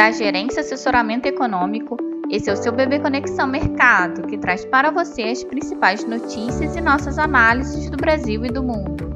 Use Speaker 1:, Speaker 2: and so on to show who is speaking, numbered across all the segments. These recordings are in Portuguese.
Speaker 1: da Gerência Assessoramento Econômico. Esse é o seu Bebê Conexão Mercado, que traz para você as principais notícias e nossas análises do Brasil e do mundo.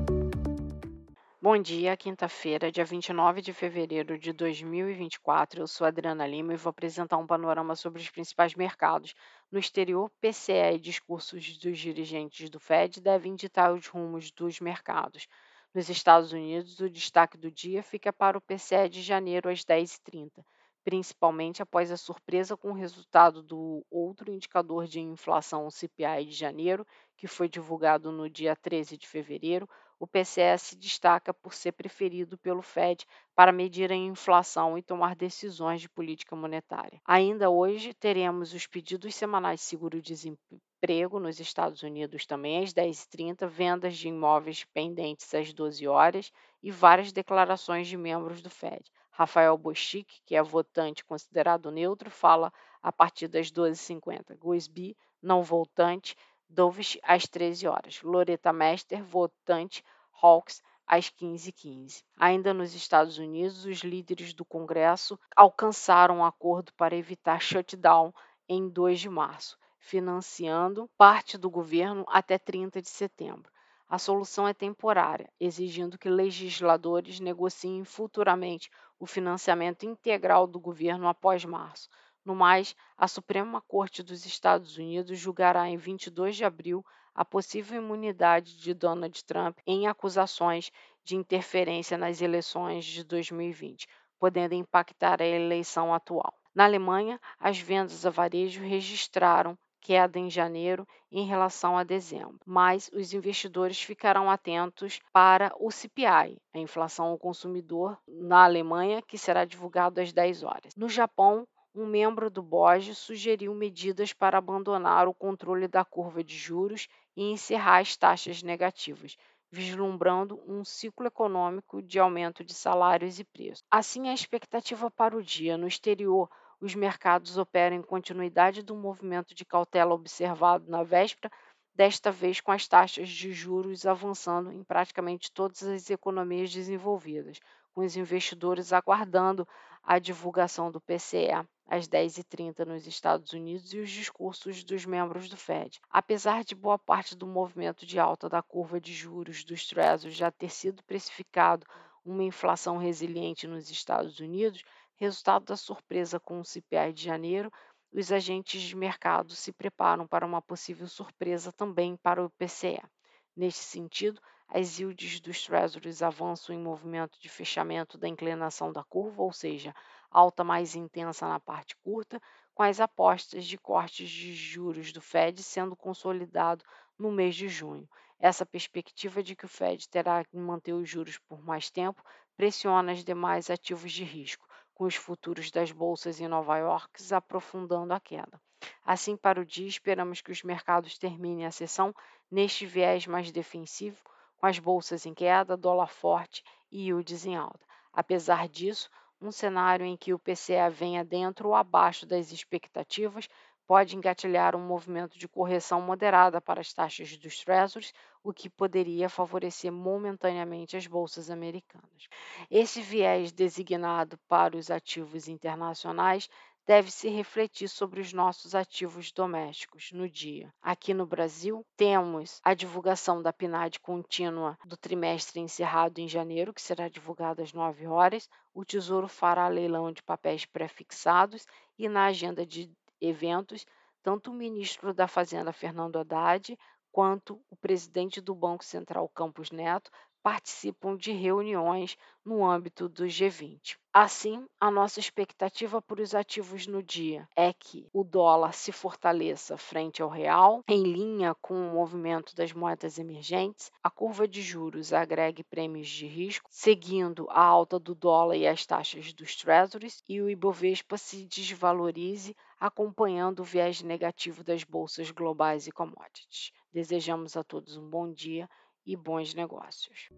Speaker 2: Bom dia, quinta-feira, dia 29 de fevereiro de 2024. Eu sou Adriana Lima e vou apresentar um panorama sobre os principais mercados. No exterior, PCE e discursos dos dirigentes do Fed devem ditar os rumos dos mercados. Nos Estados Unidos, o destaque do dia fica para o PCE de janeiro às 10h30, principalmente após a surpresa com o resultado do outro indicador de inflação, o CPI de janeiro, que foi divulgado no dia 13 de fevereiro, o PCE se destaca por ser preferido pelo Fed para medir a inflação e tomar decisões de política monetária. Ainda hoje teremos os pedidos semanais de seguro-desemprego nos Estados Unidos também às 10h30, vendas de imóveis pendentes às 12 horas e várias declarações de membros do Fed. Rafael Bochic, que é votante considerado neutro, fala a partir das 12h50. Gosby, não votante, Dovish às 13 horas. Loretta Mester, votante Hawks às 15h15. Ainda nos Estados Unidos, os líderes do Congresso alcançaram um acordo para evitar shutdown em 2 de março, financiando parte do governo até 30 de setembro. A solução é temporária, exigindo que legisladores negociem futuramente o financiamento integral do governo após março. No mais, a Suprema Corte dos Estados Unidos julgará em 22 de abril a possível imunidade de Donald Trump em acusações de interferência nas eleições de 2020, podendo impactar a eleição atual. Na Alemanha, as vendas a varejo registraram queda em janeiro em relação a dezembro, mas os investidores ficarão atentos para o CPI, a inflação ao consumidor na Alemanha, que será divulgado às 10 horas. No Japão, um membro do BOJ sugeriu medidas para abandonar o controle da curva de juros e encerrar as taxas negativas, vislumbrando um ciclo econômico de aumento de salários e preços. Assim, a expectativa para o dia no exterior, os mercados operam em continuidade do movimento de cautela observado na véspera, desta vez com as taxas de juros avançando em praticamente todas as economias desenvolvidas, com os investidores aguardando a divulgação do PCE às 10h30 nos Estados Unidos e os discursos dos membros do Fed. Apesar de boa parte do movimento de alta da curva de juros dos Treasuries já ter sido precificado uma inflação resiliente nos Estados Unidos, resultado da surpresa com o CPI de janeiro, os agentes de mercado se preparam para uma possível surpresa também para o PCE. Neste sentido, as yields dos Treasuries avançam em movimento de fechamento da inclinação da curva, ou seja, alta mais intensa na parte curta, com as apostas de cortes de juros do Fed sendo consolidado no mês de junho. Essa perspectiva de que o Fed terá que manter os juros por mais tempo pressiona os demais ativos de risco, com os futuros das bolsas em Nova York aprofundando a queda. Assim, para o dia, esperamos que os mercados terminem a sessão neste viés mais defensivo, com as bolsas em queda, dólar forte e yields em alta. Apesar disso, um cenário em que o PCE venha dentro ou abaixo das expectativas pode engatilhar um movimento de correção moderada para as taxas dos Treasuries, o que poderia favorecer momentaneamente as bolsas americanas. Esse viés designado para os ativos internacionais deve se refletir sobre os nossos ativos domésticos no dia. Aqui no Brasil, temos a divulgação da PNAD contínua do trimestre encerrado em janeiro, que será divulgada às 9 horas. O Tesouro fará leilão de papéis pré-fixados e na agenda de eventos, tanto o ministro da Fazenda, Fernando Haddad, quanto o presidente do Banco Central, Campos Neto, participam de reuniões no âmbito do G20. Assim, a nossa expectativa para os ativos no dia é que o dólar se fortaleça frente ao real, em linha com o movimento das moedas emergentes, a curva de juros agregue prêmios de risco, seguindo a alta do dólar e as taxas dos treasuries, e o Ibovespa se desvalorize, acompanhando o viés negativo das bolsas globais e commodities. Desejamos a todos um bom dia e bons negócios.